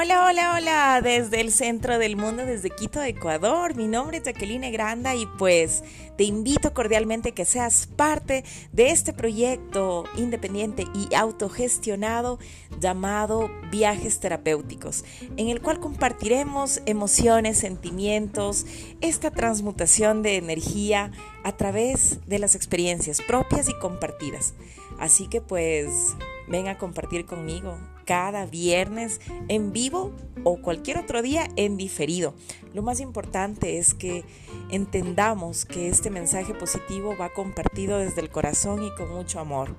Hola, hola, hola, desde el centro del mundo, desde Quito, Ecuador. Mi nombre es Jacqueline Granda y pues te invito cordialmente que seas parte de este proyecto independiente y autogestionado llamado Viajes Terapéuticos, en el cual compartiremos emociones, sentimientos, esta transmutación de energía a través de las experiencias propias y compartidas. Así que pues ven a compartir conmigo cada viernes en vivo o cualquier otro día en diferido. Lo más importante es que entendamos que este mensaje positivo va compartido desde el corazón y con mucho amor.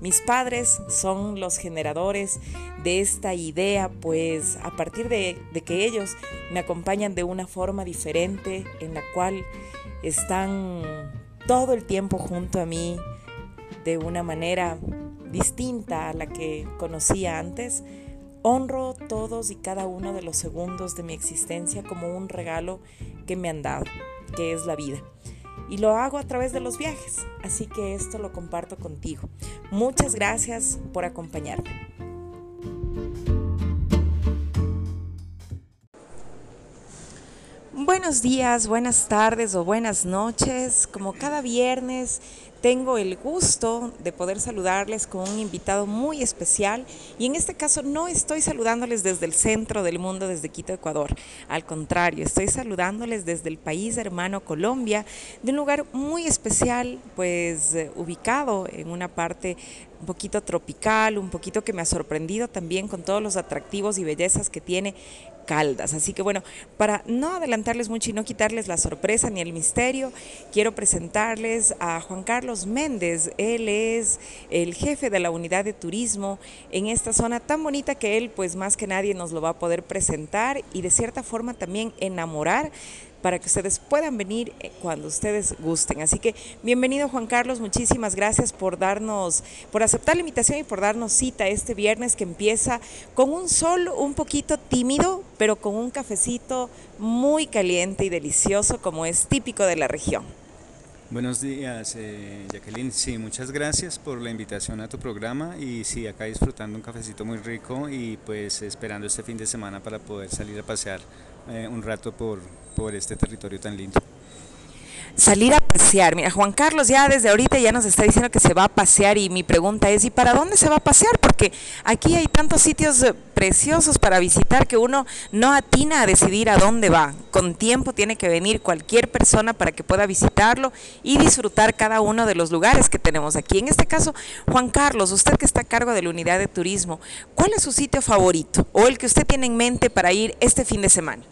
Mis padres son los generadores de esta idea, pues a partir de, de, que ellos me acompañan de una forma diferente en la cual están todo el tiempo junto a mí de una manera distinta a la que conocía antes, honro todos y cada uno de los segundos de mi existencia como un regalo que me han dado, que es la vida. Y lo hago a través de los viajes, así que esto lo comparto contigo. Muchas gracias por acompañarme. Buenos días, buenas tardes o buenas noches. Como cada viernes tengo el gusto de poder saludarles con un invitado muy especial y en este caso no estoy saludándoles desde el centro del mundo, desde Quito, Ecuador. Al contrario, estoy saludándoles desde el país hermano Colombia, de un lugar muy especial, pues eh, ubicado en una parte un poquito tropical, un poquito que me ha sorprendido también con todos los atractivos y bellezas que tiene Caldas. Así que bueno, para no adelantarles mucho y no quitarles la sorpresa ni el misterio, quiero presentarles a Juan Carlos Méndez. Él es el jefe de la unidad de turismo en esta zona tan bonita que él pues más que nadie nos lo va a poder presentar y de cierta forma también enamorar para que ustedes puedan venir eh, cuando ustedes gusten. Así que bienvenido Juan Carlos, muchísimas gracias por darnos, por aceptar la invitación y por darnos cita este viernes que empieza con un sol un poquito tímido, pero con un cafecito muy caliente y delicioso como es típico de la región. Buenos días, eh, Jacqueline. Sí, muchas gracias por la invitación a tu programa y sí, acá disfrutando un cafecito muy rico y pues esperando este fin de semana para poder salir a pasear eh, un rato por, por este territorio tan lindo salir a pasear. Mira, Juan Carlos ya desde ahorita ya nos está diciendo que se va a pasear y mi pregunta es, ¿y para dónde se va a pasear? Porque aquí hay tantos sitios eh, preciosos para visitar que uno no atina a decidir a dónde va. Con tiempo tiene que venir cualquier persona para que pueda visitarlo y disfrutar cada uno de los lugares que tenemos aquí. En este caso, Juan Carlos, usted que está a cargo de la unidad de turismo, ¿cuál es su sitio favorito o el que usted tiene en mente para ir este fin de semana?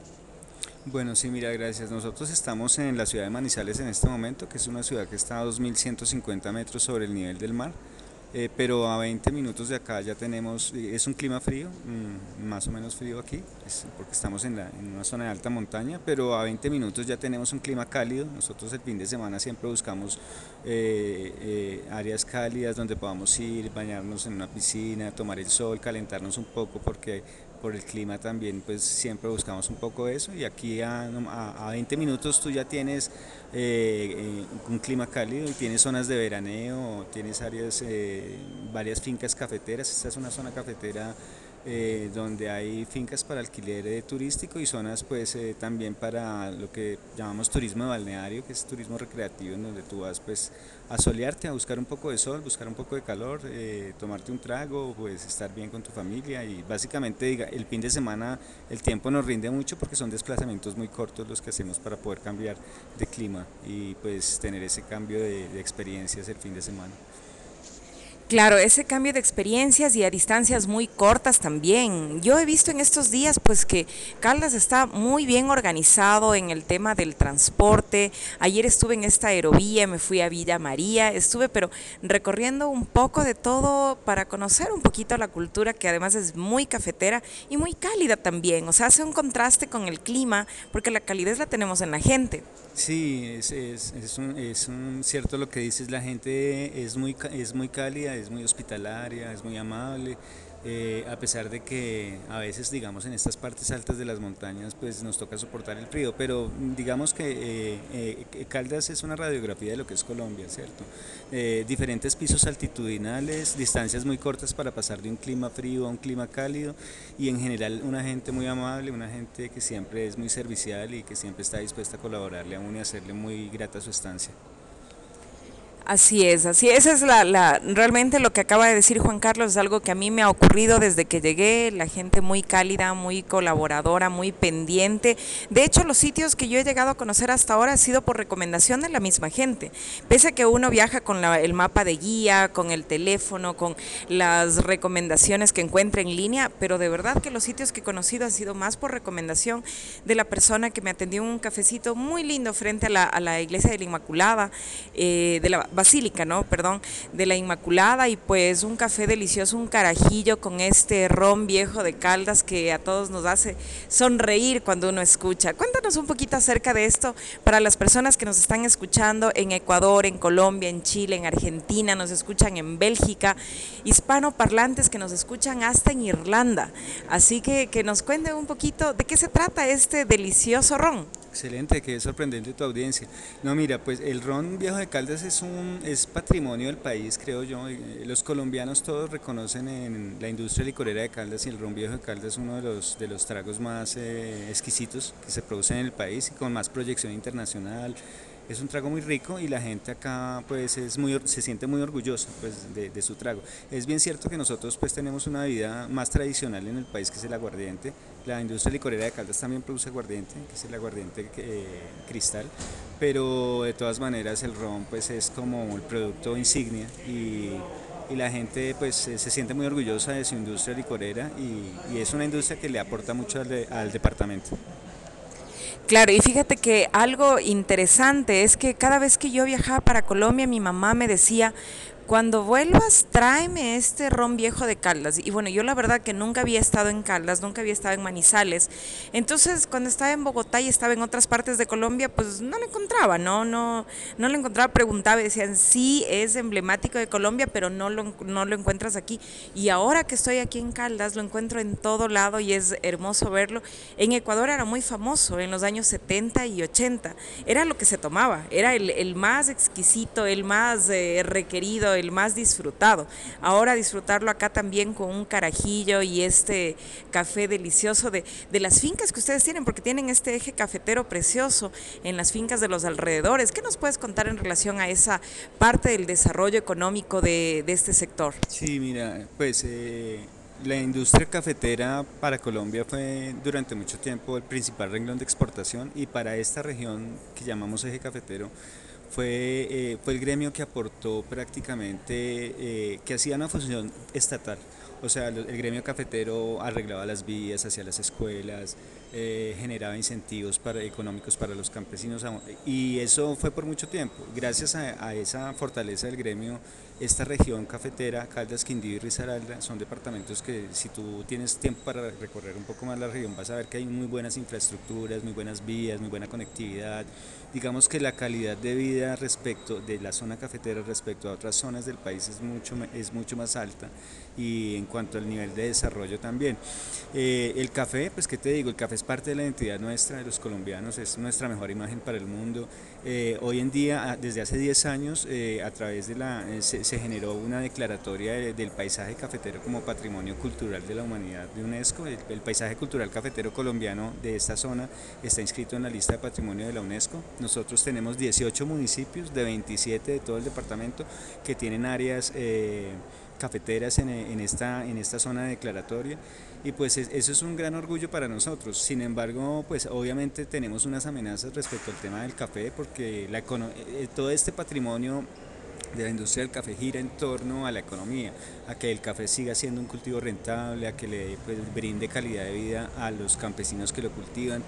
Bueno, sí, mira, gracias. Nosotros estamos en la ciudad de Manizales en este momento, que es una ciudad que está a 2.150 metros sobre el nivel del mar, eh, pero a 20 minutos de acá ya tenemos, eh, es un clima frío, mm, más o menos frío aquí, porque estamos en, la, una zona de alta montaña, pero a 20 minutos ya tenemos un clima cálido. Nosotros el fin de semana siempre buscamos eh, áreas cálidas donde podamos ir, bañarnos en una piscina, tomar el sol, calentarnos un poco, porque por el clima también, pues siempre buscamos un poco eso. Y aquí a, a, 20 minutos tú ya tienes eh, eh, un clima cálido y tienes zonas de veraneo, tienes áreas, eh, varias fincas cafeteras, esta es una zona cafetera donde hay fincas para alquiler turístico y zonas pues también para lo que llamamos turismo balneario, que es turismo recreativo, en donde tú vas pues a solearte, a buscar un poco de sol, buscar un poco de calor, tomarte un trago, pues estar bien con tu familia y básicamente diga, el fin de semana el tiempo nos rinde mucho porque son desplazamientos muy cortos los que hacemos para poder cambiar de clima y pues tener ese cambio de, de experiencias el fin de semana. Claro, ese cambio de experiencias y a distancias muy cortas también. Yo he visto en estos días pues que Caldas está muy bien organizado en el tema del transporte. Ayer estuve en esta aerovía, me fui a Villa María, estuve pero recorriendo un poco de todo para conocer un poquito la cultura que además es muy cafetera y muy cálida también. O sea, hace un contraste con el clima porque la calidez la tenemos en la gente. Sí, es, es, es, un, es un cierto lo que dices, la gente es muy, es muy cálida, es muy hospitalaria, es muy amable. Eh, a pesar de que a veces, digamos, en estas partes altas de las montañas, pues nos toca soportar el frío, pero digamos que eh, eh, Caldas es una radiografía de lo que es Colombia, ¿cierto? diferentes pisos altitudinales, distancias muy cortas para pasar de un clima frío a un clima cálido y en general una gente muy amable, una gente que siempre es muy servicial y que siempre está dispuesta a colaborarle a uno y hacerle muy grata su estancia. Así es, así es, es la, la, realmente lo que acaba de decir Juan Carlos es algo que a mí me ha ocurrido desde que llegué, la gente muy cálida, muy colaboradora, muy pendiente. De hecho, los sitios que yo he llegado a conocer hasta ahora ha sido por recomendación de la misma gente. Pese a que uno viaja con el mapa de guía, con el teléfono, con las recomendaciones que encuentra en línea, pero de verdad que los sitios que he conocido han sido más por recomendación de la persona que me atendió en un cafecito muy lindo frente a la, a la iglesia de la Inmaculada, eh, de la Basílica, ¿no? Perdón, de la Inmaculada y pues un café delicioso, un carajillo con este ron viejo de Caldas que a todos nos hace sonreír cuando uno escucha. Cuéntanos un poquito acerca de esto para las personas que nos están escuchando en Ecuador, en Colombia, en Chile, en Argentina, nos escuchan en Bélgica, hispanoparlantes que nos escuchan hasta en Irlanda. Así que que nos cuente un poquito de qué se trata este delicioso ron. Excelente, qué sorprendente tu audiencia. No, mira, pues el ron viejo de Caldas es un es patrimonio del país, creo yo. Los colombianos todos reconocen en la industria licorera de Caldas y el ron viejo de Caldas es uno de los de los tragos más eh, exquisitos que se producen en el país y con más proyección internacional es un trago muy rico y la gente acá pues es muy, se siente muy orgullosa pues, de, su trago. Es bien cierto que nosotros pues tenemos una vida más tradicional en el país que es el aguardiente. La industria licorera de Caldas también produce aguardiente, que es el aguardiente eh, cristal, pero de todas maneras el ron pues es como el producto insignia y, la gente pues se siente muy orgullosa de su industria licorera y, es una industria que le aporta mucho al departamento. Claro, y fíjate que algo interesante es que cada vez que yo viajaba para Colombia, mi mamá me decía, cuando vuelvas, tráeme este ron viejo de Caldas. Y bueno, yo la verdad que nunca había estado en Caldas, nunca había estado en Manizales. Entonces, cuando estaba en Bogotá y estaba en otras partes de Colombia, pues no lo encontraba, no, no, no lo encontraba, preguntaba decían, sí, es emblemático de Colombia, pero no lo, no lo encuentras aquí. Y ahora que estoy aquí en Caldas, lo encuentro en todo lado y es hermoso verlo. En Ecuador era muy famoso en los años 70 y 80. Era lo que se tomaba, era el, más exquisito, el más eh, requerido el más disfrutado. Ahora disfrutarlo acá también con un carajillo y este café delicioso de, de las fincas que ustedes tienen, porque tienen este eje cafetero precioso en las fincas de los alrededores. ¿Qué nos puedes contar en relación a esa parte del desarrollo económico de, de este sector? Sí, mira, pues... Eh, la industria cafetera para Colombia fue durante mucho tiempo el principal renglón de exportación y para esta región que llamamos eje cafetero fue, eh, fue el gremio que aportó prácticamente, eh, que hacía una función estatal. O sea, el gremio cafetero arreglaba las vías hacia las escuelas, eh, generaba incentivos para, económicos para los campesinos y eso fue por mucho tiempo. Gracias a, a esa fortaleza del gremio esta región cafetera, Caldas, Quindío y Risaralda, son departamentos que si tú tienes tiempo para recorrer un poco más la región vas a ver que hay muy buenas infraestructuras, muy buenas vías, muy buena conectividad. Digamos que la calidad de vida respecto de la zona cafetera respecto a otras zonas del país es mucho, es mucho más alta y en cuanto al nivel de desarrollo también. Eh, el café, pues qué te digo, el café es parte de la identidad nuestra, de los colombianos, es nuestra mejor imagen para el mundo. Eh, hoy en día, desde hace 10 años, eh, a través de la se generó una declaratoria del paisaje cafetero como patrimonio cultural de la humanidad de UNESCO. El, paisaje cultural cafetero colombiano de esta zona está inscrito en la lista de patrimonio de la UNESCO. Nosotros tenemos 18 municipios de 27 de todo el departamento que tienen áreas eh, cafeteras en, esta, en esta zona declaratoria y pues eso es un gran orgullo para nosotros. Sin embargo, pues obviamente tenemos unas amenazas respecto al tema del café porque eh, todo este patrimonio de la industria del café gira en torno a la economía, a que el café siga siendo un cultivo rentable, a que le pues, brinde calidad de vida a los campesinos que lo cultivan.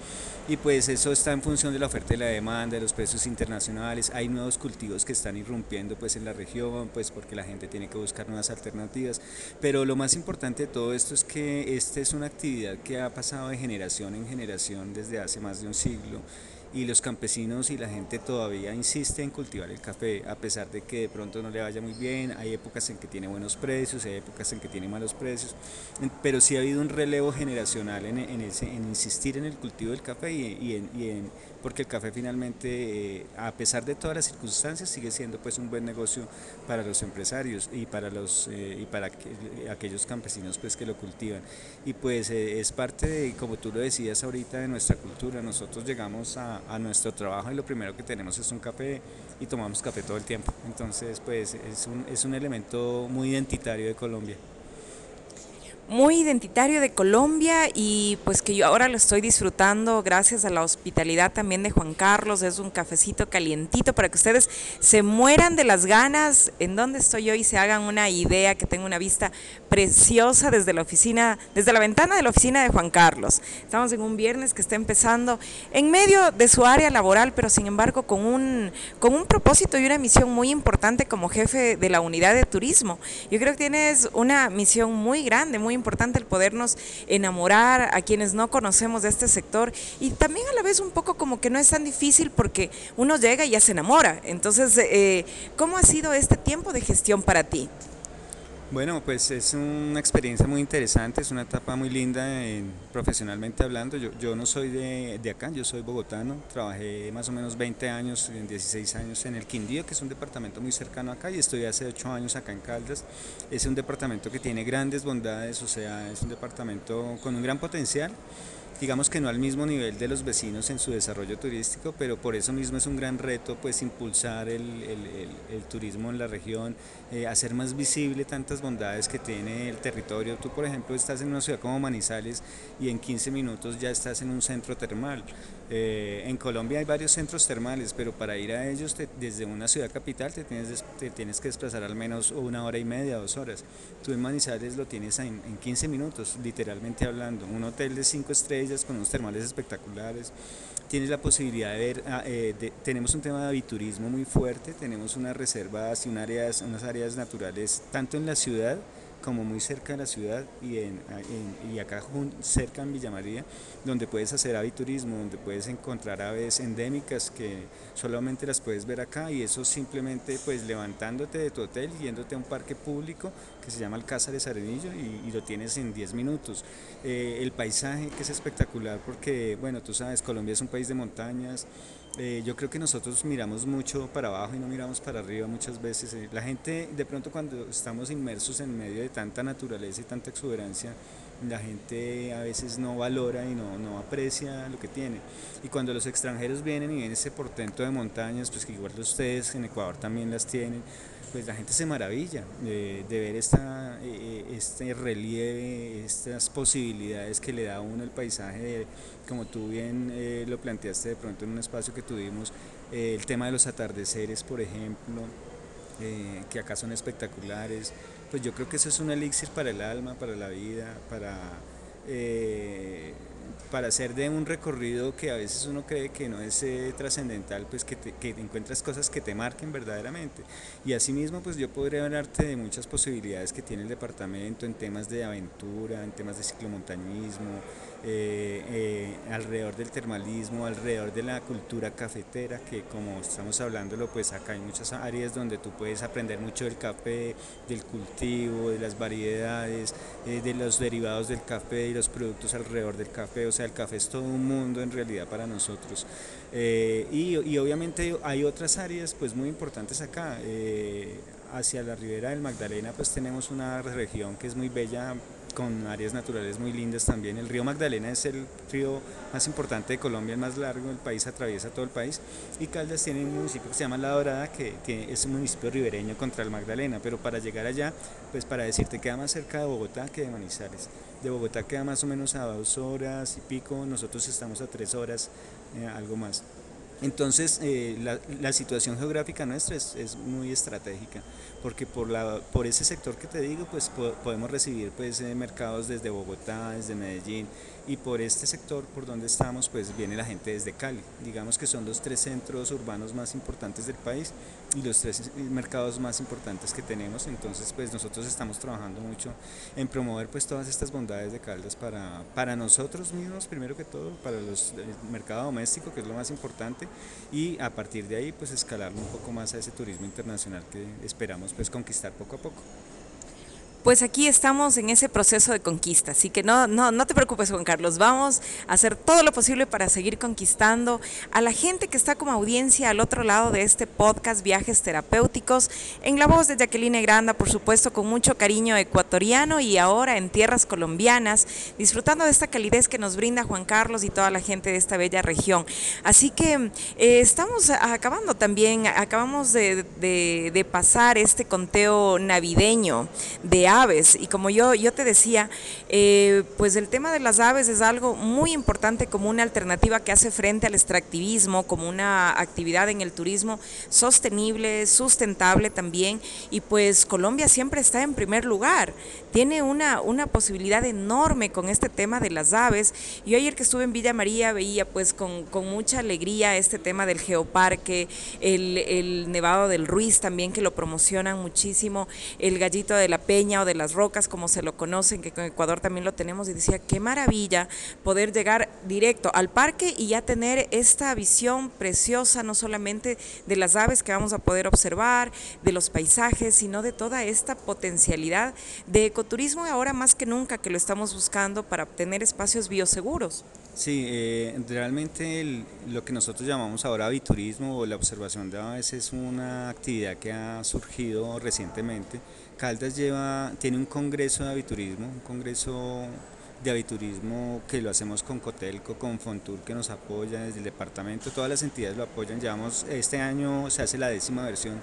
Y pues eso está en función de la oferta y la demanda, de los precios internacionales, hay nuevos cultivos que están irrumpiendo pues en la región, pues porque la gente tiene que buscar nuevas alternativas, pero lo más importante de todo esto es que esta es una actividad que ha pasado de generación en generación desde hace más de un siglo y los campesinos y la gente todavía insiste en cultivar el café, a pesar de que de pronto no le vaya muy bien, hay épocas en que tiene buenos precios, hay épocas en que tiene malos precios, pero sí ha habido un relevo generacional en, en, en insistir en el cultivo del café y, en, porque el café finalmente, eh, a pesar de todas las circunstancias, sigue siendo pues un buen negocio para los empresarios y para los eh, y para aquellos campesinos pues que lo cultivan. Y pues eh, es parte de, como tú lo decías ahorita, de nuestra cultura. Nosotros llegamos a, a nuestro trabajo y lo primero que tenemos es un café y tomamos café todo el tiempo. Entonces pues es un, es un elemento muy identitario de Colombia muy identitario de Colombia y pues que yo ahora lo estoy disfrutando gracias a la hospitalidad también de Juan Carlos. Es un cafecito calientito para que ustedes se mueran de las ganas en donde estoy yo y se hagan una idea que tengo una vista preciosa desde la oficina, desde la ventana de la oficina de Juan Carlos. Estamos en un viernes que está empezando en medio de su área laboral, pero sin embargo con un, con un propósito y una misión muy importante como jefe de la unidad de turismo. Yo creo que tienes una misión muy grande, muy importante el podernos enamorar a quienes no conocemos de este sector y también a la vez un poco como que no es tan difícil porque uno llega y ya se enamora. Entonces, eh, ¿cómo ha sido este tiempo de gestión para ti? Bueno, pues es una experiencia muy interesante, es una etapa muy linda en, profesionalmente hablando. Yo, yo no soy de, de, acá, yo soy bogotano, trabajé más o menos 20 años, 16 años en el Quindío, que es un departamento muy cercano acá, y estoy hace 8 años acá en Caldas. Es un departamento que tiene grandes bondades, o sea, es un departamento con un gran potencial digamos que no al mismo nivel de los vecinos en su desarrollo turístico, pero por eso mismo es un gran reto pues impulsar el, el, turismo en la región, eh, hacer más visible tantas bondades que tiene el territorio. Tú por ejemplo estás en una ciudad como Manizales y en 15 minutos ya estás en un centro termal. Eh, en Colombia hay varios centros termales, pero para ir a ellos desde una ciudad capital te tienes, te tienes que desplazar al menos una hora y media, dos horas. Tú en Manizales lo tienes en, en 15 minutos, literalmente hablando. Un hotel de 5 estrellas con unos termales espectaculares. Tienes la posibilidad de ver, ah, eh, tenemos un tema de aviturismo muy fuerte, tenemos unas reservas y áreas, unas áreas naturales tanto en la ciudad, como muy cerca de la ciudad y, en, y acá cerca en Villa María, donde puedes hacer aviturismo, donde puedes encontrar aves endémicas que solamente las puedes ver acá y eso simplemente pues levantándote de tu hotel, yéndote a un parque público que se llama Alcázar de Arenillo y, lo tienes en 10 minutos. Eh, el paisaje que es espectacular porque, bueno, tú sabes, Colombia es un país de montañas, eh, yo creo que nosotros miramos mucho para abajo y no miramos para arriba muchas veces. Eh, la gente, de pronto cuando estamos inmersos en medio de tanta naturaleza y tanta exuberancia, la gente a veces no valora y no, no, aprecia lo que tiene. Y cuando los extranjeros vienen y ven ese portento de montañas, pues que igual ustedes en Ecuador también las tienen, pues la gente se maravilla de, ver esta, eh, este relieve, estas posibilidades que le da a uno el paisaje, como tú bien eh, lo planteaste de pronto en un espacio que tuvimos, eh, el tema de los atardeceres, por ejemplo, que acá son espectaculares, pues yo creo que eso es un elixir para el alma, para la vida, para para hacer de un recorrido que a veces uno cree que no es eh, trascendental, pues que, que, encuentras cosas que te marquen verdaderamente. Y asimismo, pues yo podría hablarte de muchas posibilidades que tiene el departamento en temas de aventura, en temas de ciclomontañismo, eh, eh, alrededor del termalismo, alrededor de la cultura cafetera, que como estamos hablándolo, pues acá hay muchas áreas donde tú puedes aprender mucho del café, del cultivo, de las variedades, eh, de los derivados del café y los productos alrededor del café. O sea, el café es todo un mundo en realidad para nosotros. Y, y, obviamente hay otras áreas pues muy importantes acá. hacia la ribera del Magdalena pues tenemos una región que es muy bella con áreas naturales muy lindas también. El río Magdalena es el río más importante de Colombia, el más largo, el país atraviesa todo el país. Y Caldas tiene un municipio que se llama La Dorada, que es un municipio ribereño contra el Magdalena, pero para llegar allá, pues para decirte, queda más cerca de Bogotá que de Manizales. De Bogotá queda más o menos a dos horas y pico, nosotros estamos a tres horas, eh, algo más. Entonces, eh, la, situación geográfica nuestra es, es, muy estratégica, porque por, la, por ese sector que te digo, pues podemos recibir pues, eh, mercados desde Bogotá, desde Medellín, y por este sector por donde estamos, pues viene la gente desde Cali. Digamos que son los tres centros urbanos más importantes del país y los tres mercados más importantes que tenemos. Entonces, pues nosotros estamos trabajando mucho en promover pues todas estas bondades de Caldas para, para nosotros mismos, primero que todo, para los, el mercado doméstico, que es lo más importante, y a partir de ahí pues escalar un poco más a ese turismo internacional que esperamos pues conquistar poco a poco. Pues aquí estamos en ese proceso de conquista, así que no, no, no te preocupes Juan Carlos, vamos a hacer todo lo posible para seguir conquistando a la gente que está como audiencia al otro lado de este podcast Viajes Terapéuticos, en la voz de Jacqueline Granda, por supuesto con mucho cariño ecuatoriano y ahora en tierras colombianas, disfrutando de esta calidez que nos brinda Juan Carlos y toda la gente de esta bella región. Así que eh, estamos acabando también, acabamos de, de, de pasar este conteo navideño de aves. Y como yo, yo te decía, eh, pues el tema de las aves es algo muy importante como una alternativa que hace frente al extractivismo, como una actividad en el turismo sostenible, sustentable también. Y pues Colombia siempre está en primer lugar. Tiene una, una posibilidad enorme con este tema de las aves. Yo ayer que estuve en Villa María veía pues con, con mucha alegría este tema del geoparque, el, el Nevado del Ruiz también que lo promocionan muchísimo, el Gallito de la Peña de las Rocas, como se lo conocen, que con Ecuador también lo tenemos, y decía, qué maravilla poder llegar directo al parque y ya tener esta visión preciosa, no solamente de las aves que vamos a poder observar, de los paisajes, sino de toda esta potencialidad de ecoturismo ahora más que nunca que lo estamos buscando para obtener espacios bioseguros. Sí, eh, realmente lo que nosotros llamamos ahora aviturismo o la observación de aves es una actividad que ha surgido recientemente. Caldas lleva, tiene un congreso de aviturismo, un congreso de aviturismo que lo hacemos con Cotelco, con Fontur que nos apoya desde el departamento, todas las entidades lo apoyan, llevamos, este año se hace la décima versión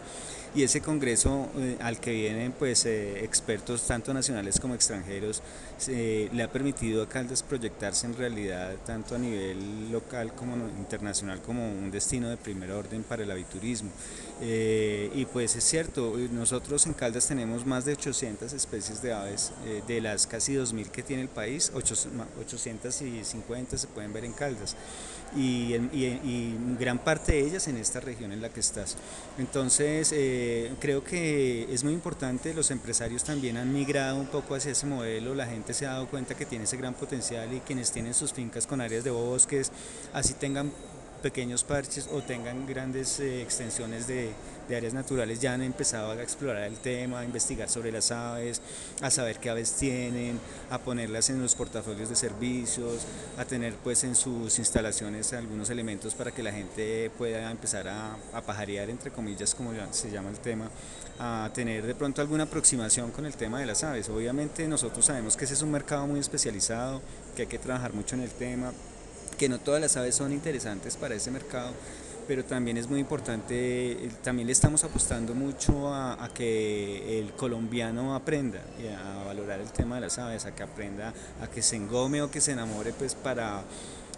y ese congreso eh, al que vienen pues eh, expertos tanto nacionales como extranjeros le ha permitido a Caldas proyectarse en realidad tanto a nivel local como internacional como un destino de primer orden para el aviturismo eh, y pues es cierto nosotros en Caldas tenemos más de 800 especies de aves de las casi 2000 que tiene el país 850 se pueden ver en Caldas. Y, gran parte de ellas en esta región en la que estás. Entonces eh, creo que es muy importante, los empresarios también han migrado un poco hacia ese modelo, la gente se ha dado cuenta que tiene ese gran potencial y quienes tienen sus fincas con áreas de bosques, así tengan pequeños parches o tengan grandes eh, extensiones de, de, áreas naturales ya han empezado a explorar el tema, a investigar sobre las aves, a saber qué aves tienen, a ponerlas en los portafolios de servicios, a tener pues en sus instalaciones algunos elementos para que la gente pueda empezar a, a pajarear entre comillas como se llama el tema, a tener de pronto alguna aproximación con el tema de las aves. Obviamente nosotros sabemos que ese es un mercado muy especializado, que hay que trabajar mucho en el tema, que no todas las aves son interesantes para ese mercado, pero también es muy importante, eh, también le estamos apostando mucho a, que el colombiano aprenda a valorar el tema de las aves, a que aprenda, a que se engome o que se enamore pues para,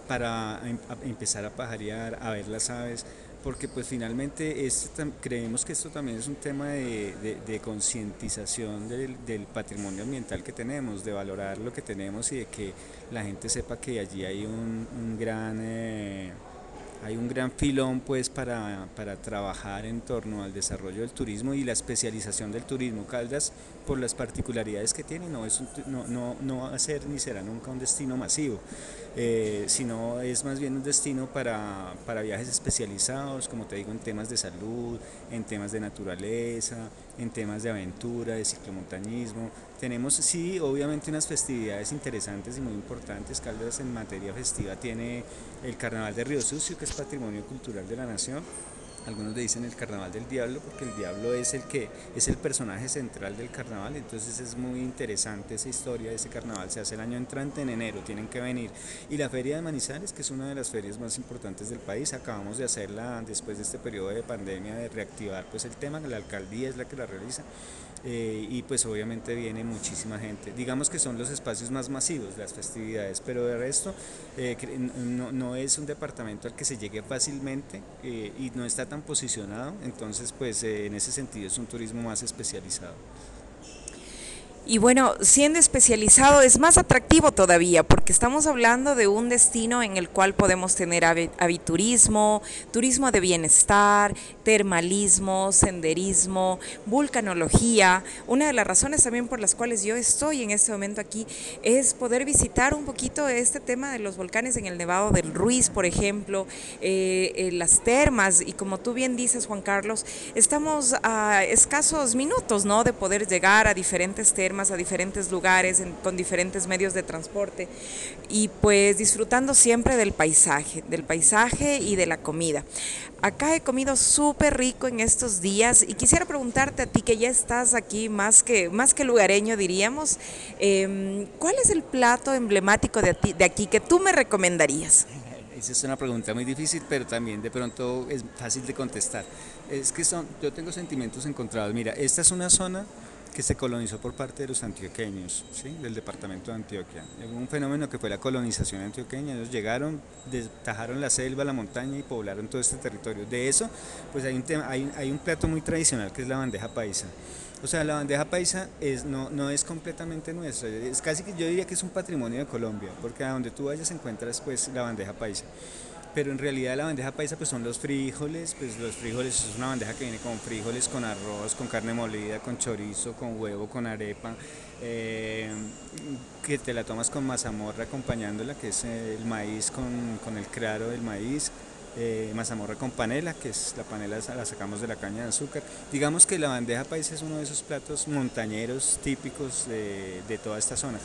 para em, empezar a pajarear, a ver las aves porque pues finalmente este, creemos que esto también es un tema de, concientización del, patrimonio ambiental que tenemos, de valorar lo que tenemos y de que la gente sepa que allí hay un, gran... Eh, hay un gran filón pues para, para, trabajar en torno al desarrollo del turismo y la especialización del turismo. Caldas, por las particularidades que tiene, no, es no, no, no va a ser ni será nunca un destino masivo, eh, sino es más bien un destino para, para viajes especializados, como te digo, en temas de salud, en temas de naturaleza, en temas de aventura, de ciclomontañismo. Tenemos, sí, obviamente unas festividades interesantes y muy importantes. Caldas en materia festiva tiene el Carnaval de Río Sucio, que es patrimonio cultural de la nación algunos le dicen el carnaval del diablo porque el diablo es el que es el personaje central del carnaval entonces es muy interesante esa historia ese carnaval se hace el año entrante en enero tienen que venir. Y la feria de Manizales que es una de las ferias más importantes del país acabamos de hacerla después de este periodo de pandemia de reactivar pues el tema la alcaldía es la que la realiza eh, y pues obviamente viene muchísima gente. Digamos que son los espacios más masivos, las festividades, pero de resto eh, no, no, es un departamento al que se llegue fácilmente eh, y no está tan posicionado, entonces pues en ese sentido es un turismo más especializado. Y bueno, siendo especializado es más atractivo todavía porque estamos hablando de un destino en el cual podemos tener aviturismo, turismo de bienestar, termalismo, senderismo, vulcanología. Una de las razones también por las cuales yo estoy en este momento aquí es poder visitar un poquito este tema de los volcanes en el Nevado del Ruiz, por ejemplo, eh, eh, las termas y como tú bien dices, Juan Carlos, estamos a escasos minutos, ¿no? De poder llegar a diferentes termas a diferentes lugares con diferentes medios de transporte y pues disfrutando siempre del paisaje, del paisaje y de la comida. Acá he comido súper rico en estos días y quisiera preguntarte a ti que ya estás aquí más que, más que lugareño diríamos, em, ¿cuál es el plato emblemático de, de aquí que tú me recomendarías? Esa es una pregunta muy difícil, pero también de pronto es fácil de contestar. Es que son, yo tengo sentimientos encontrados. Mira, esta es una zona que se colonizó por parte de los antioqueños, ¿sí? del departamento de Antioquia. Un fenómeno que fue la colonización antioqueña, ellos llegaron, destajaron la selva, la montaña y poblaron todo este territorio. De eso, pues hay un, tema, hay un plato muy tradicional que es la bandeja paisa. O sea, la bandeja paisa es, no, no es completamente nuestra, es casi que yo diría que es un patrimonio de Colombia, porque a donde tú vayas encuentras pues la bandeja paisa pero en realidad la bandeja paisa pues son los frijoles, pues los frijoles es una bandeja que viene con frijoles, con arroz, con carne molida, con chorizo, con huevo, con arepa, eh, que te la tomas con mazamorra acompañándola, que es el maíz con, con el claro del maíz, eh, mazamorra con panela, que es la panela la sacamos de la caña de azúcar. Digamos que la bandeja paisa es uno de esos platos montañeros típicos de, toda esta zona.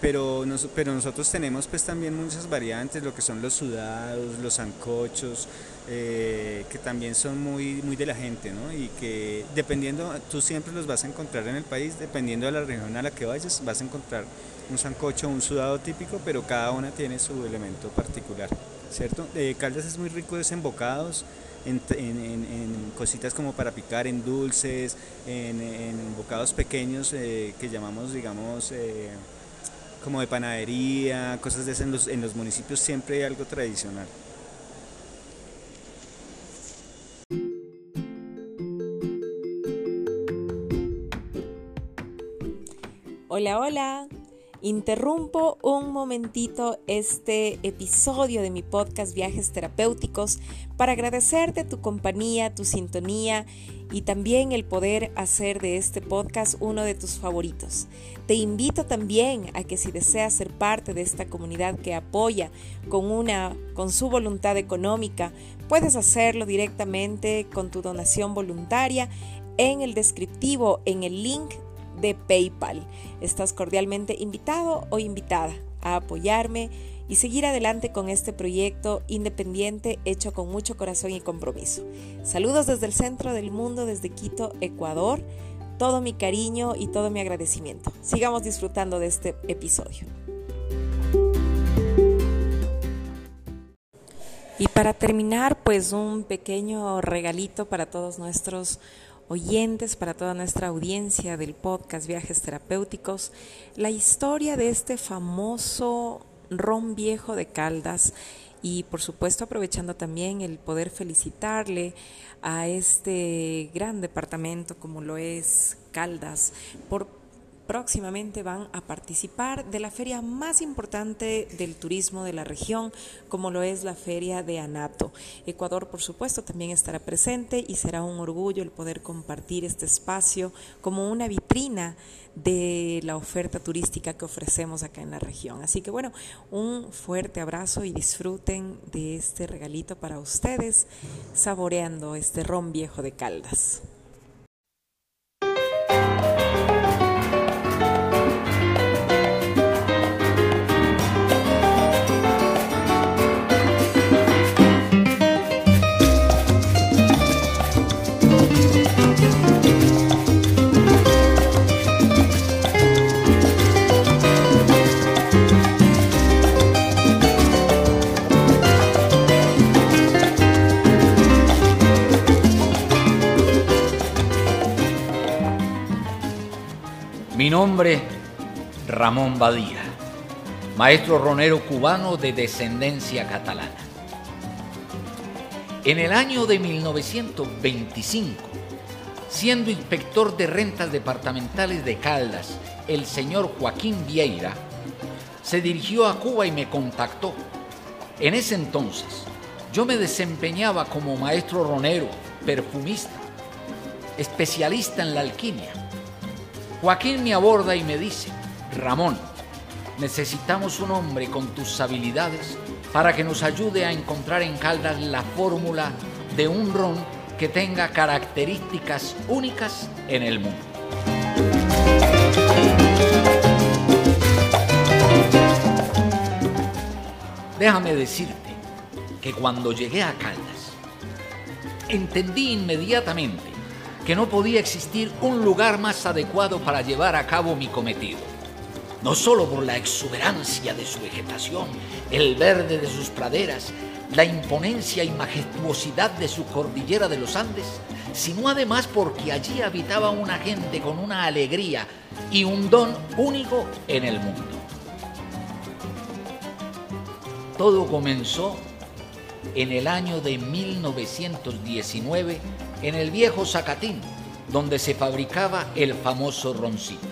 Pero, pero nosotros tenemos pues también muchas variantes, lo que son los sudados, los ancochos, eh, que también son muy, muy de la gente, ¿no? Y que dependiendo, tú siempre los vas a encontrar en el país, dependiendo de la región a la que vayas, vas a encontrar un sancocho, un sudado típico, pero cada una tiene su elemento particular. ¿Cierto? Eh, Caldas es muy rico de embocados, en, cositas como para picar, en dulces, en, embocados pequeños eh, que llamamos, digamos, eh, como de panadería, cosas de esas. En los, en los municipios siempre hay algo tradicional. Hola, hola. Interrumpo un momentito este episodio de mi podcast Viajes Terapéuticos para agradecerte tu compañía, tu sintonía y también el poder hacer de este podcast uno de tus favoritos. Te invito también a que si deseas ser parte de esta comunidad que apoya con una con su voluntad económica, puedes hacerlo directamente con tu donación voluntaria en el descriptivo en el link de PayPal. Estás cordialmente invitado o invitada a apoyarme y seguir adelante con este proyecto independiente hecho con mucho corazón y compromiso. Saludos desde el centro del mundo, desde Quito, Ecuador. Todo mi cariño y todo mi agradecimiento. Sigamos disfrutando de este episodio. Y para terminar, pues un pequeño regalito para todos nuestros oyentes, para toda nuestra audiencia del podcast Viajes Terapéuticos, la historia de este famoso ron viejo de Caldas. Y por supuesto aprovechando también el poder felicitarle a este gran departamento como lo es Caldas por próximamente van a participar de la feria más importante del turismo de la región, como lo es la feria de Anato. Ecuador, por supuesto, también estará presente y será un orgullo el poder compartir este espacio como una vitrina de la oferta turística que ofrecemos acá en la región. Así que bueno, un fuerte abrazo y disfruten de este regalito para ustedes, saboreando este ron viejo de Caldas. Mi nombre, Ramón Badía, maestro ronero cubano de descendencia catalana. En el año de 1925 siendo inspector de rentas departamentales de Caldas, el señor Joaquín Vieira, se dirigió a Cuba y me contactó. En ese entonces, yo me desempeñaba como maestro ronero, perfumista, especialista en la alquimia. Joaquín me aborda y me dice, Ramón, necesitamos un hombre con tus habilidades para que nos ayude a encontrar en Caldas la fórmula de un ron que tenga características únicas en el mundo. Déjame decirte que cuando llegué a Caldas, entendí inmediatamente que no podía existir un lugar más adecuado para llevar a cabo mi cometido. No solo por la exuberancia de su vegetación, el verde de sus praderas, la imponencia y majestuosidad de su cordillera de los Andes, sino además porque allí habitaba una gente con una alegría y un don único en el mundo. Todo comenzó en el año de 1919 en el viejo Zacatín, donde se fabricaba el famoso roncito.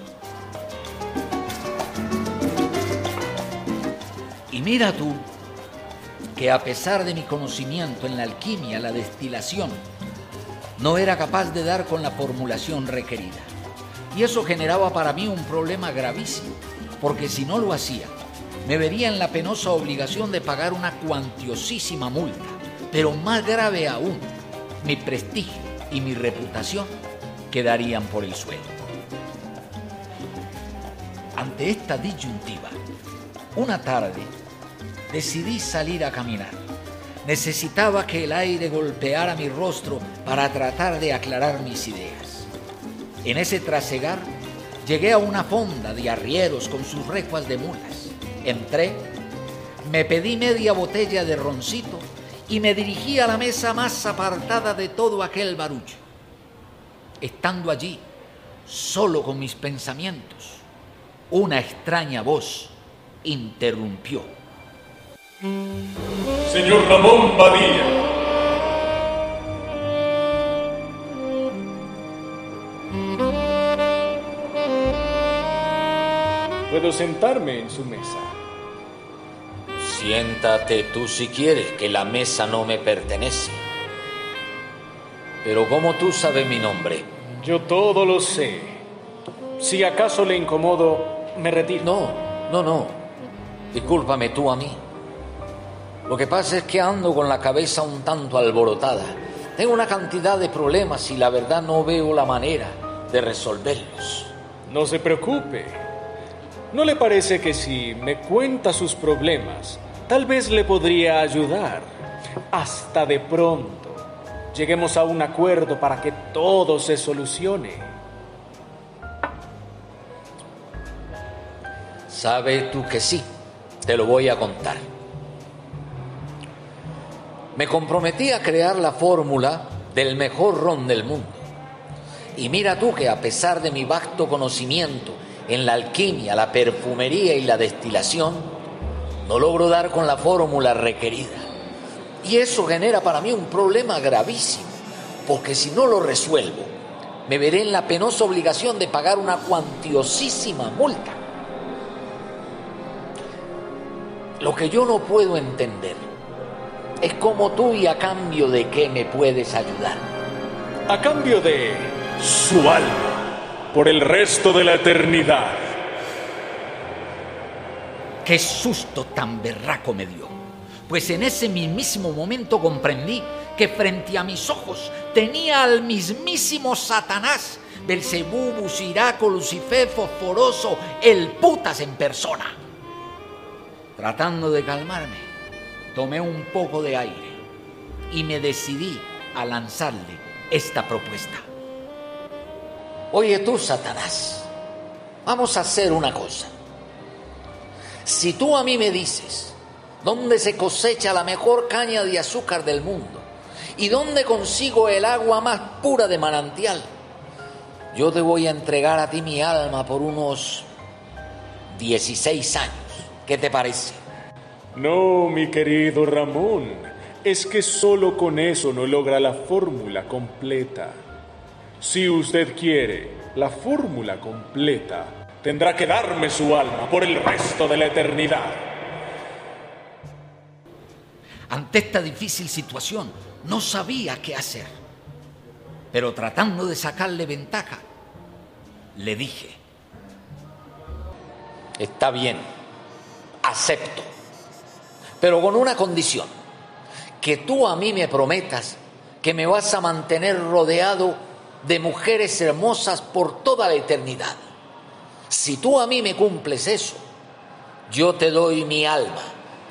Y mira tú que a pesar de mi conocimiento en la alquimia, la destilación, no era capaz de dar con la formulación requerida. Y eso generaba para mí un problema gravísimo, porque si no lo hacía, me vería en la penosa obligación de pagar una cuantiosísima multa. Pero más grave aún, mi prestigio y mi reputación quedarían por el suelo. Ante esta disyuntiva, una tarde decidí salir a caminar. Necesitaba que el aire golpeara mi rostro para tratar de aclarar mis ideas. En ese trasegar llegué a una fonda de arrieros con sus recuas de mulas. Entré, me pedí media botella de roncito y me dirigí a la mesa más apartada de todo aquel barullo. Estando allí, solo con mis pensamientos, una extraña voz interrumpió. Señor Ramón Padilla. Puedo sentarme en su mesa. Siéntate tú si quieres, que la mesa no me pertenece. Pero ¿cómo tú sabes mi nombre? Yo todo lo sé. Si acaso le incomodo, me retiro. No, no, no. Discúlpame tú a mí. Lo que pasa es que ando con la cabeza un tanto alborotada. Tengo una cantidad de problemas y la verdad no veo la manera de resolverlos. No se preocupe. ¿No le parece que si me cuenta sus problemas, tal vez le podría ayudar? Hasta de pronto lleguemos a un acuerdo para que todo se solucione. Sabe tú que sí, te lo voy a contar. Me comprometí a crear la fórmula del mejor ron del mundo. Y mira tú que a pesar de mi vasto conocimiento en la alquimia, la perfumería y la destilación, no logro dar con la fórmula requerida. Y eso genera para mí un problema gravísimo, porque si no lo resuelvo, me veré en la penosa obligación de pagar una cuantiosísima multa. Lo que yo no puedo entender es como tú y a cambio de qué me puedes ayudar. A cambio de su alma, por el resto de la eternidad. Qué susto tan berraco me dio. Pues en ese mismísimo momento comprendí que frente a mis ojos tenía al mismísimo Satanás, Belcebú, Siraco, Lucifer, Fosforoso, el putas en persona. Tratando de calmarme, tomé un poco de aire y me decidí a lanzarle esta propuesta. Oye tú, Satanás, vamos a hacer una cosa. Si tú a mí me dices dónde se cosecha la mejor caña de azúcar del mundo y dónde consigo el agua más pura de manantial, yo te voy a entregar a ti mi alma por unos 16 años. ¿Qué te parece? No, mi querido Ramón, es que solo con eso no logra la fórmula completa. Si usted quiere la fórmula completa, tendrá que darme su alma por el resto de la eternidad. Ante esta difícil situación, no sabía qué hacer. Pero tratando de sacarle ventaja, le dije, está bien, acepto, pero con una condición, que tú a mí me prometas que me vas a mantener rodeado de mujeres hermosas por toda la eternidad. Si tú a mí me cumples eso, yo te doy mi alma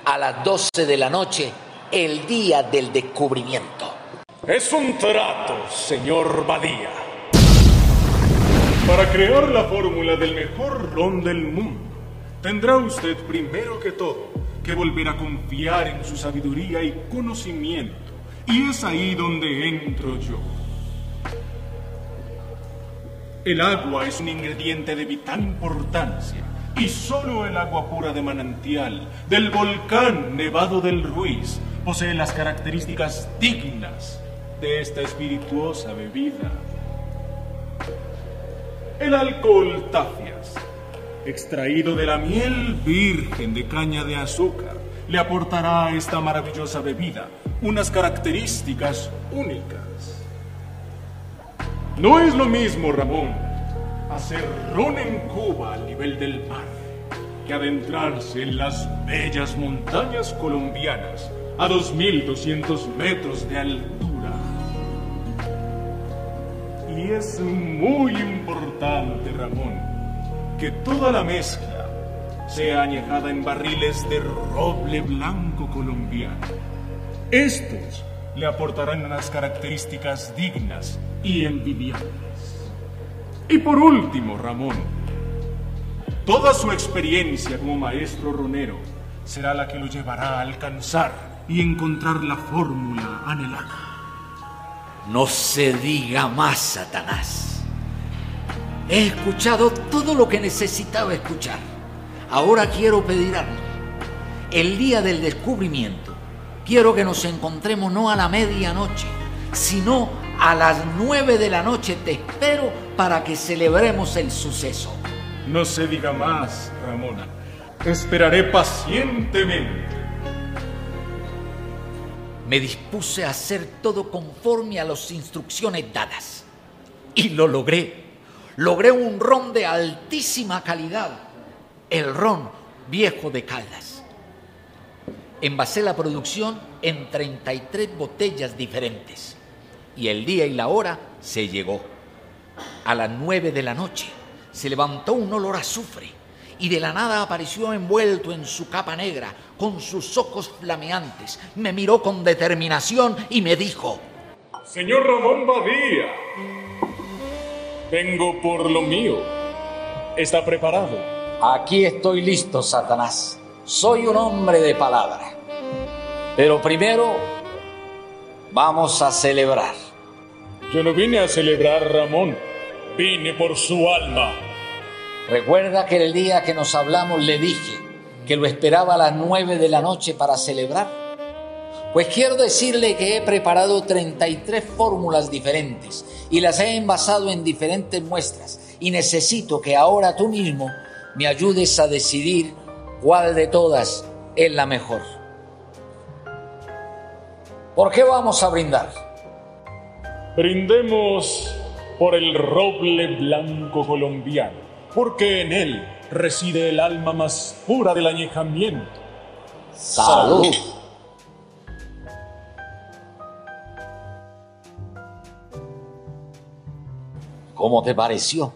a las 12 de la noche el día del descubrimiento. Es un trato, señor Badía. Para crear la fórmula del mejor ron del mundo, tendrá usted primero que todo que volver a confiar en su sabiduría y conocimiento. Y es ahí donde entro yo. El agua es un ingrediente de vital importancia y solo el agua pura de manantial del volcán Nevado del Ruiz posee las características dignas de esta espirituosa bebida. El alcohol tafias, extraído de la miel virgen de caña de azúcar, le aportará a esta maravillosa bebida unas características únicas. No es lo mismo, Ramón, hacer ron en Cuba al nivel del mar que adentrarse en las bellas montañas colombianas a 2.200 metros de altura. Y es muy importante, Ramón, que toda la mezcla sea añejada en barriles de roble blanco colombiano. Estos le aportarán unas características dignas y envidiables. Y por último, Ramón, toda su experiencia como maestro ronero será la que lo llevará a alcanzar y encontrar la fórmula anhelada. No se diga más, Satanás. He escuchado todo lo que necesitaba escuchar. Ahora quiero pedir algo. El día del descubrimiento, quiero que nos encontremos no a la medianoche, sino a las nueve de la noche. Te espero para que celebremos el suceso. No se diga más, Ramona. Esperaré pacientemente me dispuse a hacer todo conforme a las instrucciones dadas. Y lo logré. Logré un ron de altísima calidad, el ron viejo de Caldas. Envasé la producción en 33 botellas diferentes y el día y la hora se llegó. A las 9 de la noche se levantó un olor a azufre y de la nada apareció envuelto en su capa negra, con sus ojos flameantes. Me miró con determinación y me dijo, Señor Ramón Badía, vengo por lo mío. ¿Está preparado? Aquí estoy listo, Satanás. Soy un hombre de palabra. Pero primero vamos a celebrar. Yo no vine a celebrar, Ramón. Vine por su alma. Recuerda que el día que nos hablamos le dije que lo esperaba a las nueve de la noche para celebrar. Pues quiero decirle que he preparado 33 fórmulas diferentes y las he envasado en diferentes muestras y necesito que ahora tú mismo me ayudes a decidir cuál de todas es la mejor. ¿Por qué vamos a brindar? Brindemos por el roble blanco colombiano porque en él reside el alma más pura del añejamiento. Salud. ¿Cómo te pareció?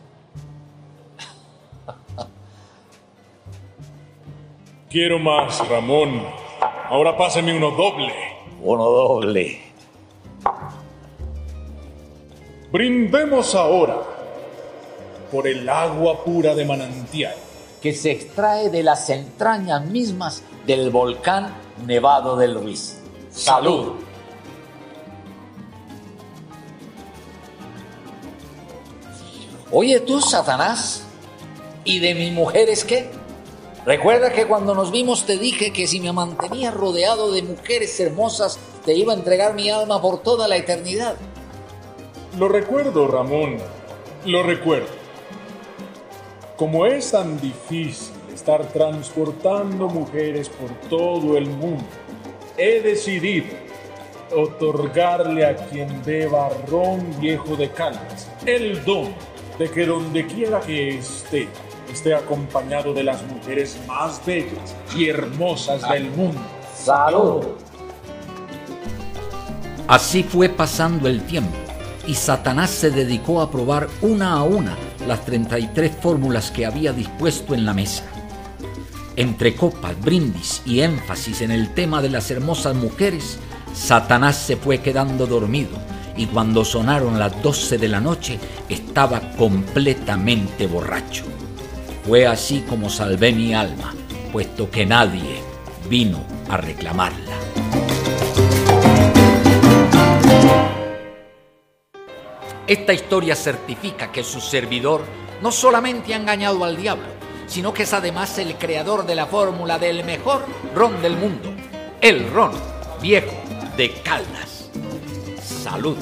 Quiero más, Ramón. Ahora páseme uno doble. Uno doble. Brindemos ahora por el agua pura de manantial. Que se extrae de las entrañas mismas del volcán Nevado del Ruiz. Salud. Oye tú, Satanás, ¿y de mis mujeres qué? Recuerda que cuando nos vimos te dije que si me mantenía rodeado de mujeres hermosas, te iba a entregar mi alma por toda la eternidad. Lo recuerdo, Ramón. Lo recuerdo. Como es tan difícil estar transportando mujeres por todo el mundo, he decidido otorgarle a quien beba ron viejo de Caldas el don de que donde quiera que esté, esté acompañado de las mujeres más bellas y hermosas del mundo. ¡Salud! Así fue pasando el tiempo y Satanás se dedicó a probar una a una las 33 fórmulas que había dispuesto en la mesa. Entre copas, brindis y énfasis en el tema de las hermosas mujeres, Satanás se fue quedando dormido y cuando sonaron las 12 de la noche estaba completamente borracho. Fue así como salvé mi alma, puesto que nadie vino a reclamarla. Esta historia certifica que su servidor no solamente ha engañado al diablo, sino que es además el creador de la fórmula del mejor ron del mundo, el ron viejo de Caldas. Salud.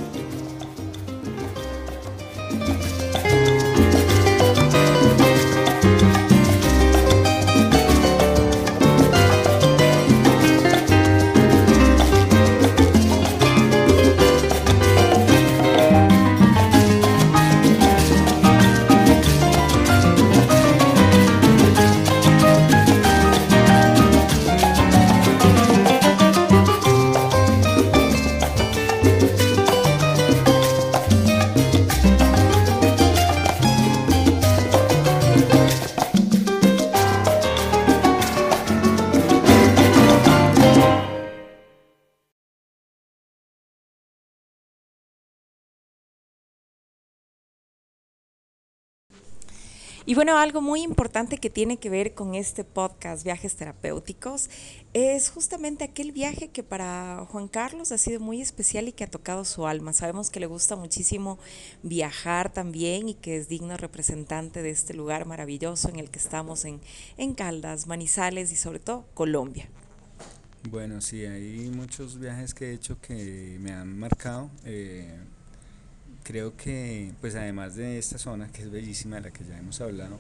Y bueno, algo muy importante que tiene que ver con este podcast Viajes Terapéuticos es justamente aquel viaje que para Juan Carlos ha sido muy especial y que ha tocado su alma. Sabemos que le gusta muchísimo viajar también y que es digno representante de este lugar maravilloso en el que estamos en, en Caldas, Manizales y sobre todo Colombia. Bueno, sí, hay muchos viajes que he hecho que me han marcado. Eh, creo que, pues además de esta zona, que es bellísima, de la que ya hemos hablado,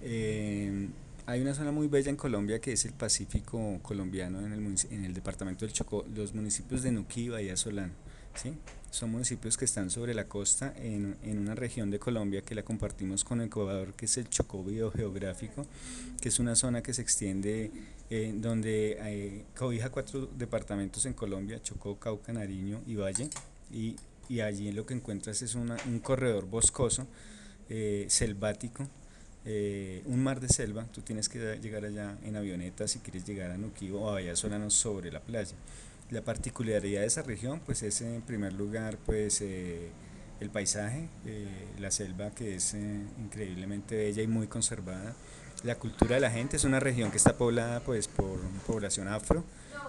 eh, hay una zona muy bella en Colombia que es el Pacífico colombiano en el, en el departamento del Chocó, los municipios de Nuquí y Bahía. ¿sí? Son municipios que están sobre la costa en, en, una región de Colombia que la compartimos con Ecuador, que es el Chocó biogeográfico, que es una zona que se extiende eh, donde eh, cobija cuatro departamentos en Colombia, Chocó, Cauca, Nariño y Valle, y y allí lo que encuentras es un corredor boscoso, eh, selvático, eh, un mar de selva, tú tienes que llegar allá en avioneta si quieres llegar a Nuquibo o a Valladolid sobre la playa. La particularidad de esa región pues es en primer lugar pues eh, el paisaje, la selva que es increíblemente bella y muy conservada. La cultura de la gente es una región que está poblada pues por población afro,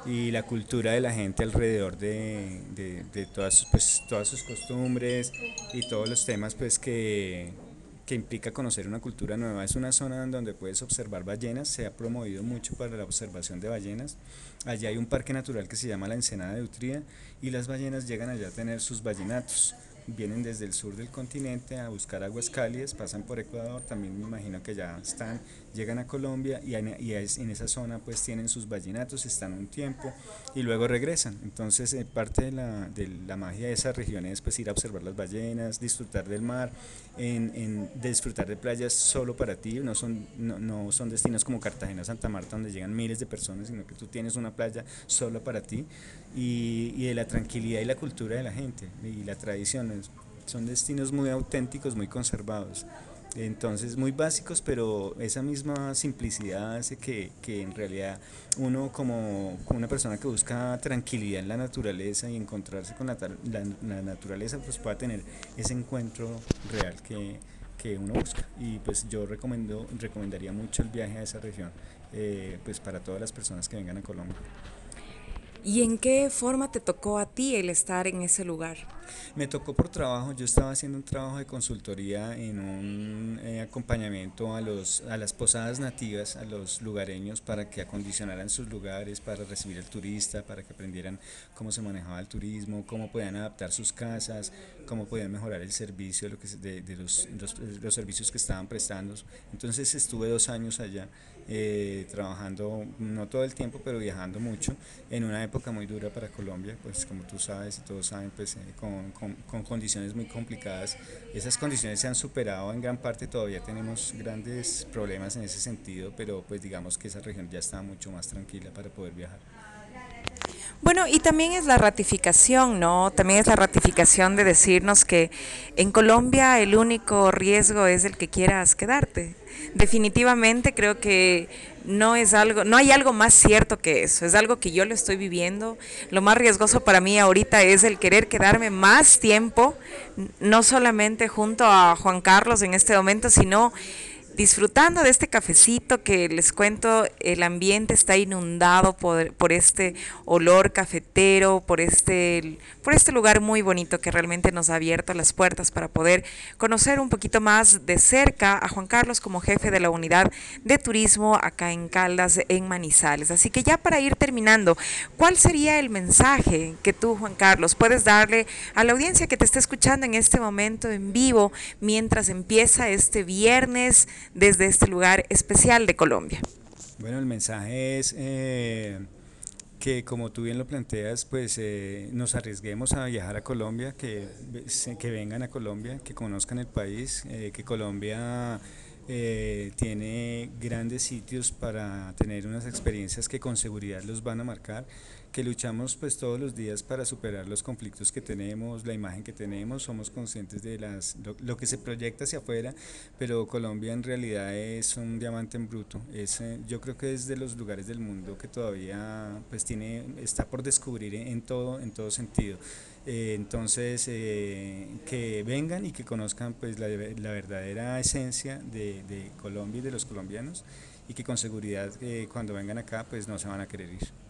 y la cultura de la gente alrededor de, de, todas, pues, todas sus costumbres y todos los temas pues, que, que implica conocer una cultura nueva. Es una zona donde puedes observar ballenas, se ha promovido mucho para la observación de ballenas. Allí hay un parque natural que se llama la Ensenada de Utría y las ballenas llegan allá a tener sus ballenatos vienen desde el sur del continente a buscar aguas cálidas, pasan por Ecuador, también me imagino que ya están, llegan a Colombia y en, en esa zona pues tienen sus vallenatos, están un tiempo y luego regresan. Entonces eh, parte de la, magia de esas regiones es pues ir a observar las ballenas, disfrutar del mar, en, disfrutar de playas solo para ti, no son, no, son destinos como Cartagena, Santa Marta donde llegan miles de personas, sino que tú tienes una playa solo para ti y, y de la tranquilidad y la cultura de la gente y la tradición son destinos muy auténticos, muy conservados. Entonces, muy básicos, pero esa misma simplicidad hace que, que, en realidad uno como, una persona que busca tranquilidad en la naturaleza y encontrarse con la, la, naturaleza, pues pueda tener ese encuentro real que, que, uno busca. Y pues yo recomiendo, recomendaría mucho el viaje a esa región, eh, pues para todas las personas que vengan a Colombia. ¿Y en qué forma te tocó a ti el estar en ese lugar? Me tocó por trabajo, yo estaba haciendo un trabajo de consultoría en un eh, acompañamiento a, los, a las posadas nativas, a los lugareños, para que acondicionaran sus lugares, para recibir al turista, para que aprendieran cómo se manejaba el turismo, cómo podían adaptar sus casas, cómo podían mejorar el servicio de, los, los, los servicios que estaban prestando. Entonces estuve dos años allá eh, trabajando, no todo el tiempo, pero viajando mucho, en una época muy dura para Colombia, pues como tú sabes y todos saben, pues eh, con, con, con, condiciones muy complicadas. Esas condiciones se han superado en gran parte, todavía tenemos grandes problemas en ese sentido, pero pues digamos que esa región ya está mucho más tranquila para poder viajar. Bueno, y también es la ratificación, ¿no? También es la ratificación de decirnos que en Colombia el único riesgo es el que quieras quedarte. Definitivamente creo que no es algo, no hay algo más cierto que eso, es algo que yo lo estoy viviendo. Lo más riesgoso para mí ahorita es el querer quedarme más tiempo, no solamente junto a Juan Carlos en este momento, sino disfrutando de este cafecito que les cuento, el ambiente está inundado por, por, este olor cafetero, por este, por este lugar muy bonito que realmente nos ha abierto las puertas para poder conocer un poquito más de cerca a Juan Carlos como jefe de la unidad de turismo acá en Caldas, en Manizales. Así que ya para ir terminando, ¿cuál sería el mensaje que tú, Juan Carlos, puedes darle a la audiencia que te está escuchando en este momento en vivo mientras empieza este viernes? Desde este lugar especial de Colombia? Bueno, el mensaje es eh, que como tú bien lo planteas, pues eh, nos arriesguemos a viajar a Colombia, que, que vengan a Colombia, que conozcan el país, eh, que Colombia... Tiene grandes sitios para tener unas experiencias que con seguridad los van a marcar que luchamos pues todos los días para superar los conflictos que tenemos, la imagen que tenemos, somos conscientes de las lo, que se proyecta hacia afuera, pero Colombia en realidad es un diamante en bruto. Es, eh, yo creo que es de los lugares del mundo que todavía pues tiene está por descubrir en todo en todo sentido. Eh, entonces eh, que vengan y que conozcan pues la, la verdadera esencia de, de, Colombia y de los colombianos y que con seguridad cuando vengan acá pues no se van a querer ir.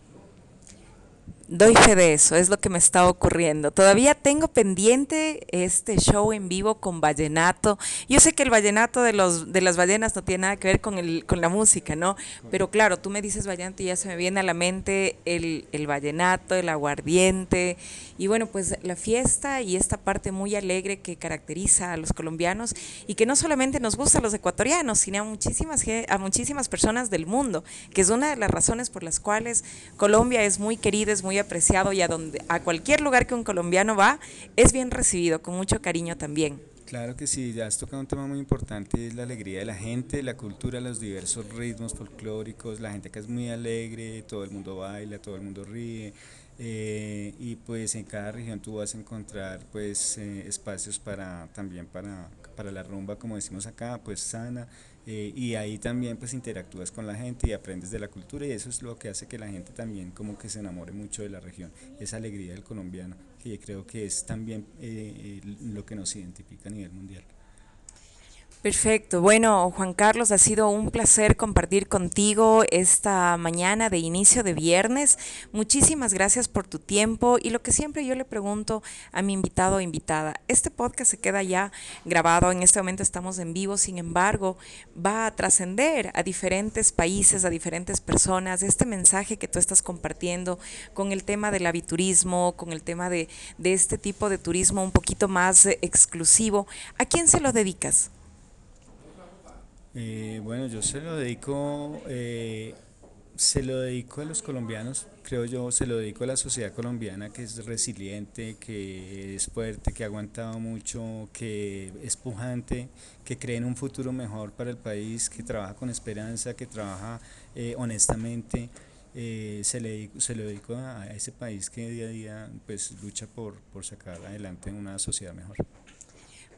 Doy fe de eso, es lo que me está ocurriendo. Todavía tengo pendiente este show en vivo con vallenato. Yo sé que el vallenato de, los, de las ballenas no tiene nada que ver con, el, con la música, ¿no? Pero claro, tú me dices vallenato y ya se me viene a la mente el, el vallenato, el aguardiente y bueno, pues la fiesta y esta parte muy alegre que caracteriza a los colombianos y que no solamente nos gusta a los ecuatorianos, sino a muchísimas, a muchísimas personas del mundo, que es una de las razones por las cuales Colombia es muy querida, es muy apreciado y a, donde, a cualquier lugar que un colombiano va es bien recibido, con mucho cariño también. Claro que sí, ya has tocado un tema muy importante, es la alegría de la gente, la cultura, los diversos ritmos folclóricos, la gente que es muy alegre, todo el mundo baila, todo el mundo ríe, eh, y pues en cada región tú vas a encontrar pues eh, espacios para también para, para la rumba como decimos acá pues sana eh, y ahí también pues interactúas con la gente y aprendes de la cultura y eso es lo que hace que la gente también como que se enamore mucho de la región esa alegría del colombiano que creo que es también lo que nos identifica a nivel mundial Perfecto. Bueno, Juan Carlos, ha sido un placer compartir contigo esta mañana de inicio de viernes. Muchísimas gracias por tu tiempo y lo que siempre yo le pregunto a mi invitado o invitada, este podcast se queda ya grabado, en este momento estamos en vivo, sin embargo, va a trascender a diferentes países, a diferentes personas, este mensaje que tú estás compartiendo con el tema del aviturismo, con el tema de, de este tipo de turismo un poquito más exclusivo, ¿a quién se lo dedicas? Eh, bueno, yo se lo dedico, eh, se lo dedico a los colombianos, creo yo, se lo dedico a la sociedad colombiana que es resiliente, que es fuerte, que ha aguantado mucho, que es pujante, que cree en un futuro mejor para el país, que trabaja con esperanza, que trabaja eh, honestamente. Eh, se, le, se lo dedico a ese país que día a día pues lucha por, por sacar adelante una sociedad mejor.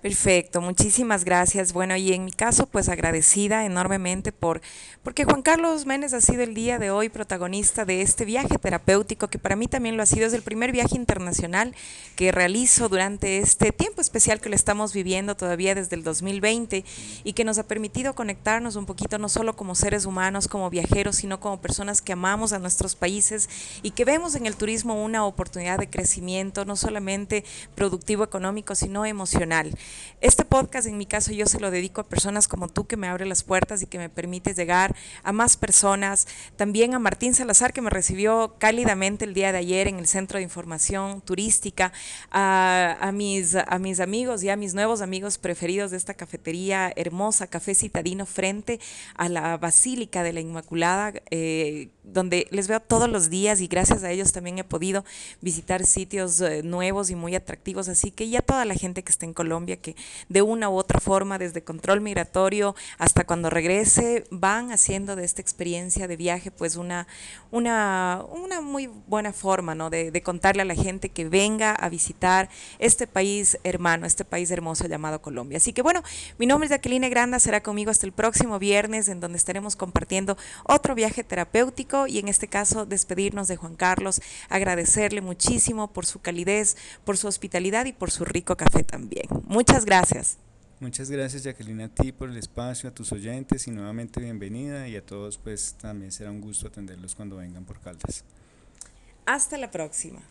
Perfecto, muchísimas gracias. Bueno, y en mi caso, pues agradecida enormemente por porque Juan Carlos Méndez ha sido el día de hoy protagonista de este viaje terapéutico que para mí también lo ha sido. Es el primer viaje internacional que realizo durante este tiempo especial que lo estamos viviendo todavía desde el 2020 y que nos ha permitido conectarnos un poquito no solo como seres humanos, como viajeros, sino como personas que amamos a nuestros países y que vemos en el turismo una oportunidad de crecimiento, no solamente productivo económico, sino emocional. Este podcast, en mi caso, yo se lo dedico a personas como tú que me abre las puertas y que me permite llegar a más personas. También a Martín Salazar, que me recibió cálidamente el día de ayer en el Centro de Información Turística. A, mis, a mis amigos y a mis nuevos amigos preferidos de esta cafetería hermosa, Café Citadino, frente a la Basílica de la Inmaculada, eh, donde les veo todos los días y gracias a ellos también he podido visitar sitios eh, nuevos y muy atractivos. Así que ya toda la gente que está en Colombia, que de una u otra forma, desde control migratorio hasta cuando regrese, van haciendo de esta experiencia de viaje pues una, una, una muy buena forma ¿no? de, contarle a la gente que venga a visitar este país hermano, este país hermoso llamado Colombia. Así que bueno, mi nombre es Jacqueline Granda, será conmigo hasta el próximo viernes en donde estaremos compartiendo otro viaje terapéutico y en este caso despedirnos de Juan Carlos, agradecerle muchísimo por su calidez, por su hospitalidad y por su rico café también. Muchas gracias. Muchas gracias Jacqueline a ti por el espacio, a tus oyentes y nuevamente bienvenida y a todos pues también será un gusto atenderlos cuando vengan por Caldas. Hasta la próxima.